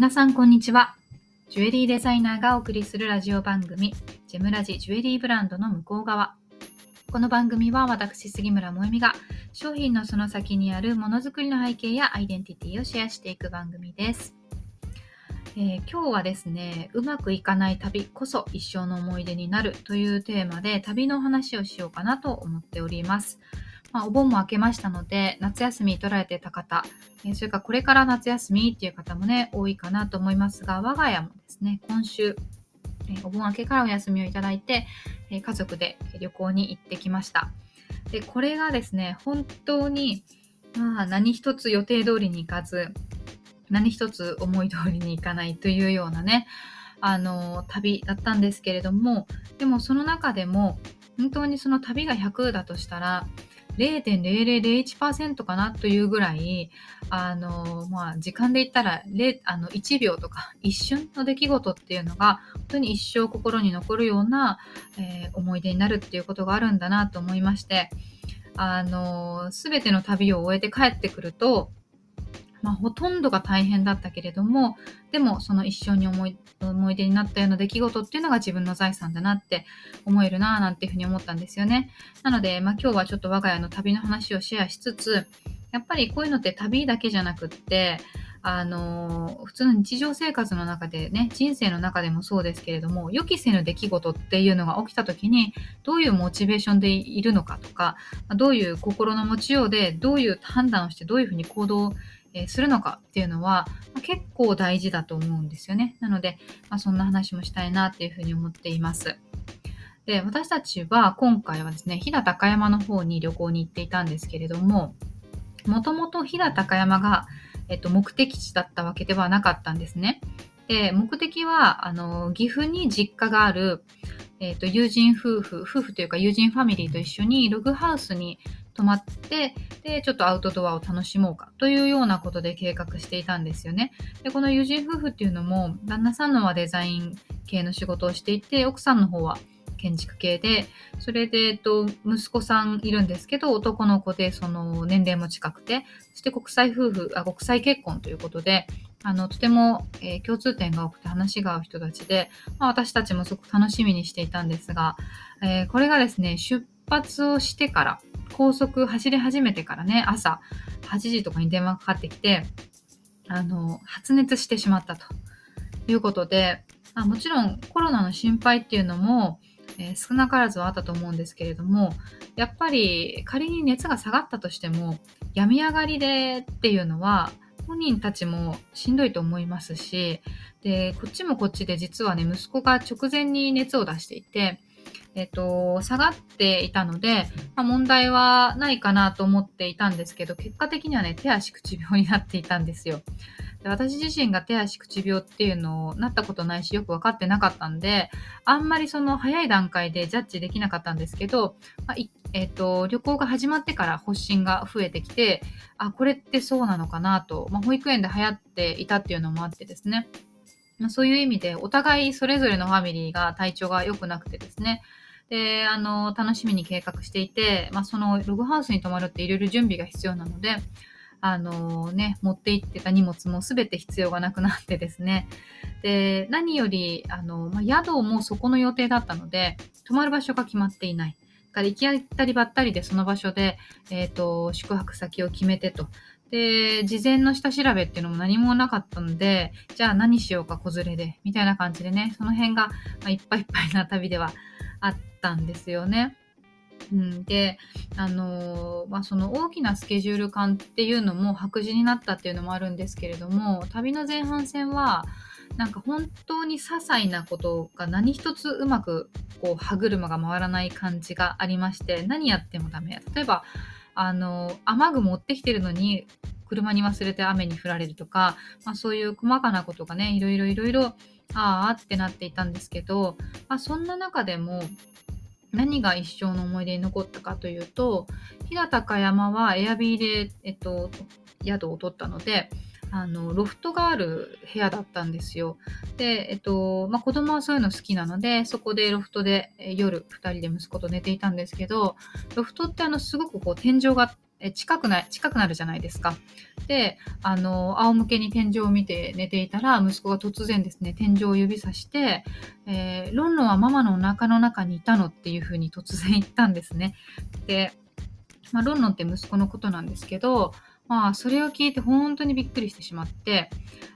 皆さんこんにちは。ジュエリーデザイナーがお送りするラジオ番組、ジェムラジジュエリーブランドの向こう側。この番組は私、杉村萌実が商品のその先にあるものづくりの背景やアイデンティティをシェアしていく番組です。えー、今日はですね、うまくいかない旅こそ一生の思い出になるというテーマで旅の話をしようかなと思っております。まあ、お盆も明けましたので、夏休み取られてた方、それからこれから夏休みっていう方もね、多いかなと思いますが、我が家もですね、今週、お盆明けからお休みをいただいて、家族で旅行に行ってきました。で、これがですね、本当に、まあ、何一つ予定通りに行かず、何一つ思い通りにいかないというようなね、あの、旅だったんですけれども、でもその中でも、本当にその旅が100だとしたら、0.0001%かなというぐらい、あの、まあ、時間で言ったら、あの1秒とか一瞬の出来事っていうのが、本当に一生心に残るような、えー、思い出になるっていうことがあるんだなと思いまして、あの、すべての旅を終えて帰ってくると、まあ、ほとんどが大変だったけれども、でもその一生に思い思い出になったような出来事っていうのが自分の財産だなって思えるなぁなんていうふうに思ったんですよね。なので、まあ、今日はちょっと我が家の旅の話をシェアしつつ、やっぱりこういうのって旅だけじゃなくって、あの普通の日常生活の中でね人生の中でもそうですけれども予期せぬ出来事っていうのが起きた時にどういうモチベーションでいるのかとかどういう心の持ちようでどういう判断をしてどういうふうに行動するのかっていうのは、結構大事だと思うんですよね。なので、まあ、そんな話もしたいなっていうふうに思っています。で、私たちは今回はですね、飛騨高山の方に旅行に行っていたんですけれども、もともと飛騨高山が、えっと、目的地だったわけではなかったんですね。で、目的は、あの、岐阜に実家がある、えっと、友人夫婦、夫婦というか友人ファミリーと一緒にログハウスに泊まって、で、ちょっとアウトドアを楽しもうかというようなことで計画していたんですよね。で、この友人夫婦っていうのも、旦那さんのはデザイン系の仕事をしていて、奥さんの方は建築系で、それで、えっと、息子さんいるんですけど、男の子で、その年齢も近くて、そして国際夫婦、あ国際結婚ということで、あの、とても、えー、共通点が多くて話が合う人たちで、まあ、私たちもすごく楽しみにしていたんですが、えー、これがですね、出発をしてから、高速走り始めてからね、朝8時とかに電話かかってきて、あの、発熱してしまったということで、あもちろんコロナの心配っていうのも、えー、少なからずはあったと思うんですけれども、やっぱり仮に熱が下がったとしても、病み上がりでっていうのは、本人たちもしんどいと思いますし、で、こっちもこっちで実はね、息子が直前に熱を出していて、えっと、下がっていたので、まあ、問題はないかなと思っていたんですけど、結果的にはね、手足口病になっていたんですよ。で私自身が手足口病っていうのをなったことないし、よく分かってなかったんで、あんまりその早い段階でジャッジできなかったんですけど、まあ、えっ、と、旅行が始まってから発疹が増えてきて、あ、これってそうなのかなと、まあ、保育園で流行っていたっていうのもあってですね、そういう意味でお互いそれぞれのファミリーが体調が良くなくてですね、で、あの、楽しみに計画していて、まあ、そのログハウスに泊まるっていろいろ準備が必要なので、あのね、持って行ってた荷物も全て必要がなくなってですね。で、何より、あの、まあ、宿もそこの予定だったので、泊まる場所が決まっていない。から行き当たりばったりでその場所で、えっ、ー、と、宿泊先を決めてと。で、事前の下調べっていうのも何もなかったので、じゃあ何しようか、子連れで、みたいな感じでね、その辺が、まあ、いっぱいいっぱいな旅ではあったんですよね。うん、で、あのー、まあ、その大きなスケジュール感っていうのも白紙になったっていうのもあるんですけれども、旅の前半戦は、なんか本当に些細なことが何一つうまくこう歯車が回らない感じがありまして、何やってもダメ。例えば、あの、雨具持ってきてるのに、車に忘れて雨に降られるとか、まあ、そういう細かなことがね、いろいろいろいろ、ああってなっていたんですけど、まあ、そんな中でも、何が一生の思い出に残ったかというと、日高高山はエアビーで、えっと、宿を取ったので、あの、ロフトがある部屋だったんですよ。で、えっと、まあ、子供はそういうの好きなので、そこでロフトで夜2人で息子と寝ていたんですけど、ロフトってあの、すごくこう天井が近くな近くなるじゃないですか。であの仰向けに天井を見て寝ていたら息子が突然ですね天井を指さして「えー、ロンロンはママのお腹の中にいたの?」っていうふうに突然言ったんですね。で、まあ、ロンロンって息子のことなんですけど、まあ、それを聞いて本当にびっくりしてしまって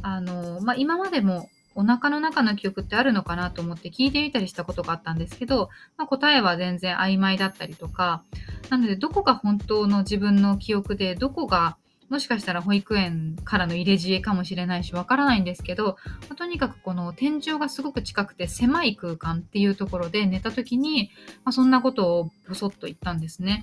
あの、まあ、今までもお腹の中の記憶ってあるのかなと思って聞いてみたりしたことがあったんですけど、まあ、答えは全然曖昧だったりとか、なのでどこが本当の自分の記憶で、どこがもしかしたら保育園からの入れ知恵かもしれないしわからないんですけど、まあ、とにかくこの天井がすごく近くて狭い空間っていうところで寝た時に、まあ、そんなことをボソッと言ったんですね。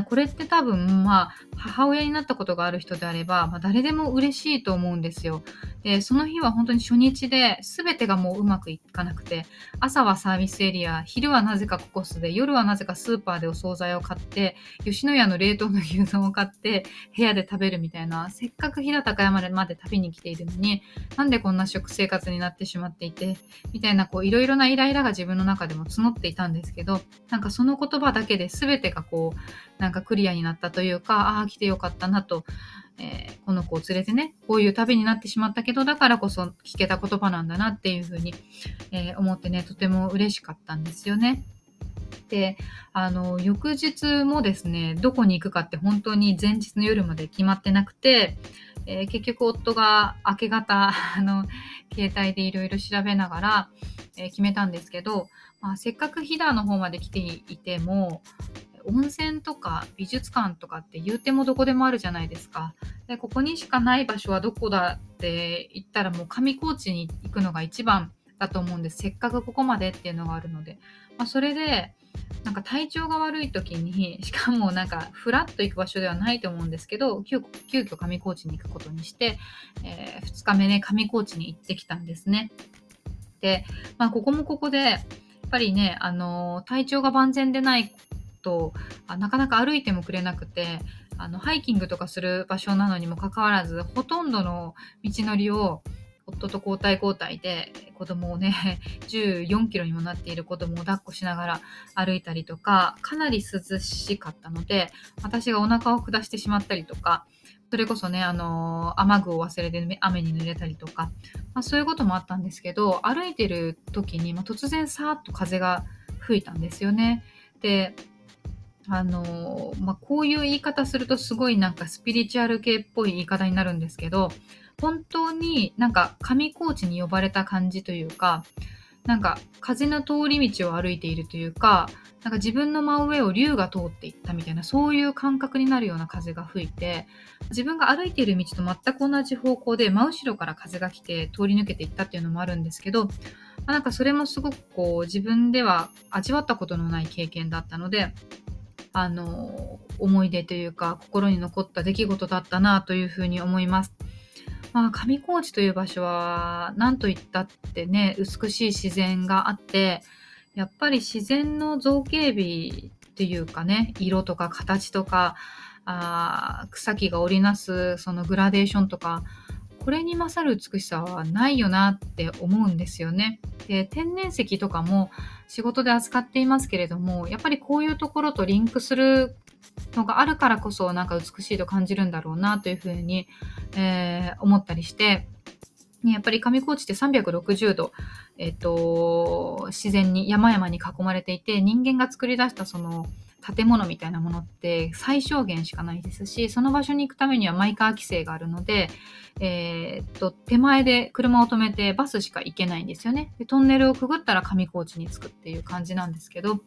これって多分、まあ、母親になったことがある人であれば、まあ、誰でも嬉しいと思うんですよ。で、その日は本当に初日で、全てがもううまくいかなくて、朝はサービスエリア、昼はなぜかココスで、夜はなぜかスーパーでお惣菜を買って、吉野家の冷凍の牛丼を買って、部屋で食べるみたいな、せっかく飛騨高山まで旅に来ているのに、なんでこんな食生活になってしまっていて、みたいな、こう、いろいろなイライラが自分の中でも募っていたんですけど、なんかその言葉だけで全てがこう、なんかクリアになったというか、ああ、来てよかったなと、えー、この子を連れてね、こういう旅になってしまったけど、だからこそ聞けた言葉なんだなっていうふうに、えー、思ってね、とても嬉しかったんですよね。で、あの、翌日もですね、どこに行くかって本当に前日の夜まで決まってなくて、えー、結局夫が明け方、あの、携帯でいろいろ調べながら、え、決めたんですけど、まあ、せっかく飛騨の方まで来ていても、温泉とか美術館とかって言うてもどこでもあるじゃないですか。でここにしかない場所はどこだって言ったらもう上高地に行くのが一番だと思うんです。せっかくここまでっていうのがあるので。まあ、それでなんか体調が悪い時に しかもなんかフラッと行く場所ではないと思うんですけど急急遽上高地に行くことにして、えー、2日目ね上高地に行ってきたんですね。で、まあ、ここもここでやっぱりね、あの体調が万全でないとあなかなか歩いてもくれなくてあのハイキングとかする場所なのにもかかわらずほとんどの道のりを夫と交代交代で子供をね 14キロにもなっている子供を抱っこしながら歩いたりとかかなり涼しかったので私がお腹を下してしまったりとかそれこそね、あの雨具を忘れて雨に濡れたりとか、まあ、そういうこともあったんですけど歩いてる時に、まあ、突然さーっと風が吹いたんですよね。であのまあ、こういう言い方するとすごいなんかスピリチュアル系っぽい言い方になるんですけど、本当になんか上高地に呼ばれた感じというか、なんか風の通り道を歩いているというか、なんか自分の真上を竜が通っていったみたいな、そういう感覚になるような風が吹いて、自分が歩いている道と全く同じ方向で真後ろから風が来て通り抜けていったっていうのもあるんですけど、なんかそれもすごくこう自分では味わったことのない経験だったので、あの、思い出というか、心に残った出来事だったなというふうに思います。まあ、上高地という場所は、何と言ったってね、美しい自然があって、やっぱり自然の造形美っていうかね、色とか形とか、あ草木が織りなすそのグラデーションとか、これに勝る美しさはないよなって思うんですよね。で天然石とかも仕事で扱っていますけれどもやっぱりこういうところとリンクするのがあるからこそなんか美しいと感じるんだろうなというふうに、えー、思ったりして、ね、やっぱり上高地って360度、えっ、と、自然に山々に囲まれていて人間が作り出したその建物みたいなものって最小限しかないですしその場所に行くためにはマイカー規制があるので、えー、っと手前で車を止めてバスしか行けないんですよねでトンネルをくぐったら上高地に着くっていう感じなんですけど、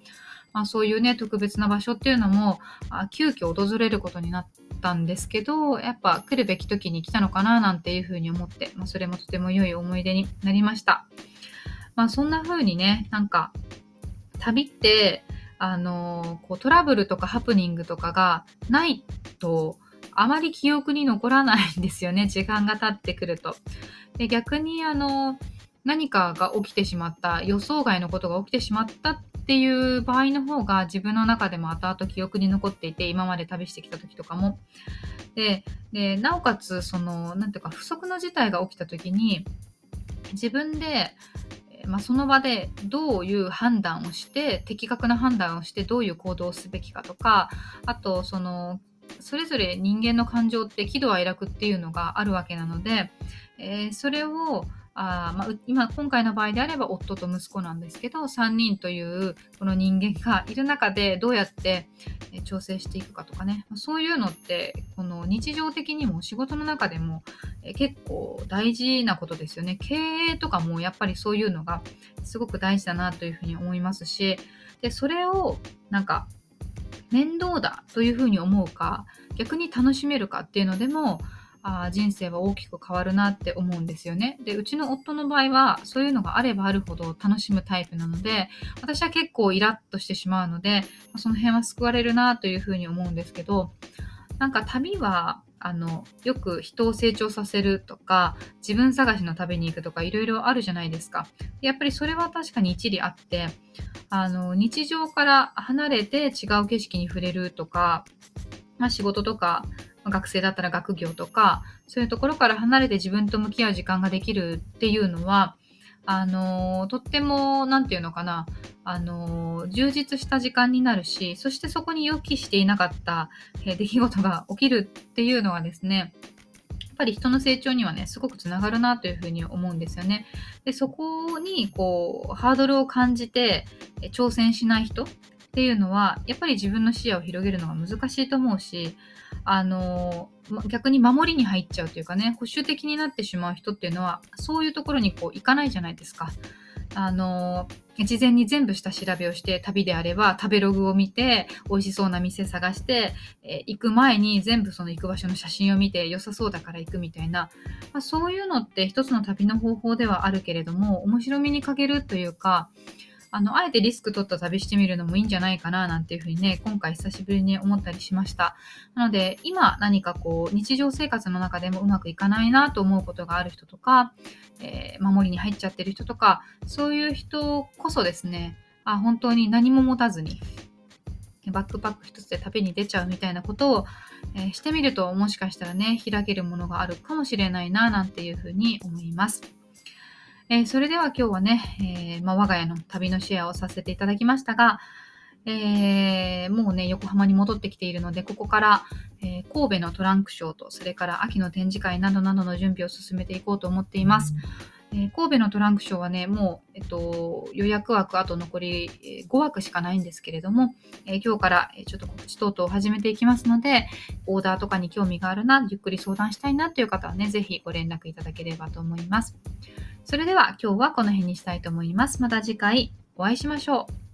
まあ、そういうね特別な場所っていうのもあ急遽訪れることになったんですけどやっぱ来るべき時に来たのかななんていうふうに思って、まあ、それもとても良い思い出になりました。まあ、そんな風にねなんか旅ってあのこうトラブルとかハプニングとかがないとあまり記憶に残らないんですよね 時間が経ってくると。で逆にあの何かが起きてしまった予想外のことが起きてしまったっていう場合の方が自分の中でも後々記憶に残っていて今まで旅してきた時とかも。ででなおかつその何ていうか不測の事態が起きた時に自分でまあ、その場でどういう判断をして的確な判断をしてどういう行動をすべきかとかあとそのそれぞれ人間の感情って喜怒哀楽っていうのがあるわけなので、えー、それをあまあ、今今回の場合であれば夫と息子なんですけど3人というこの人間がいる中でどうやって調整していくかとかね。そういうのってこの日常的にも仕事の中でも結構大事なことですよね。経営とかもやっぱりそういうのがすごく大事だなというふうに思いますしでそれをなんか面倒だというふうに思うか逆に楽しめるかっていうのでもあ人生は大きく変わるなって思うんですよね。でうちの夫の場合はそういうのがあればあるほど楽しむタイプなので私は結構イラッとしてしまうのでその辺は救われるなというふうに思うんですけどなんか旅はあのよく人を成長させるとか自分探しの旅に行くとかいろいろあるじゃないですか。やっぱりそれは確かに一理あってあの日常から離れて違う景色に触れるとか、まあ、仕事とか学生だったら学業とかそういうところから離れて自分と向き合う時間ができるっていうのはあのとっても何て言うのかなあの充実した時間になるしそしてそこに予期していなかった出来事が起きるっていうのはですねやっぱり人の成長にはねすごくつながるなというふうに思うんですよね。でそこにこうハードルを感じて挑戦しない人っていうのはやっぱり自分の視野を広げるのが難しいと思うしあの逆に守りに入っちゃうというかね保守的になってしまう人っていうのはそういうところにこう行かないじゃないですか。あの事前に全部下調べをして旅であれば食べログを見て美味しそうな店探して、えー、行く前に全部その行く場所の写真を見て良さそうだから行くみたいな、まあ、そういうのって一つの旅の方法ではあるけれども面白みに欠けるというかあの、あえてリスク取った旅してみるのもいいんじゃないかななんていうふうにね、今回久しぶりに思ったりしました。なので、今何かこう、日常生活の中でもうまくいかないなと思うことがある人とか、えー、守りに入っちゃってる人とか、そういう人こそですね、あ、本当に何も持たずに、バックパック一つで旅に出ちゃうみたいなことを、えー、してみるともしかしたらね開けるものがあるかもしれないななんていうふうに思います。えー、それでは今日はね、えー、まあ、我が家の旅のシェアをさせていただきましたが、えー、もうね、横浜に戻ってきているので、ここから、え神戸のトランクショーと、それから秋の展示会などなどの準備を進めていこうと思っています。え神戸のトランクショーはね、もう、えっと、予約枠あと残り5枠しかないんですけれども、え今日からちょっと告知等々を始めていきますので、オーダーとかに興味があるな、ゆっくり相談したいなという方はね、ぜひご連絡いただければと思います。それでは今日はこの辺にしたいと思います。また次回お会いしましょう。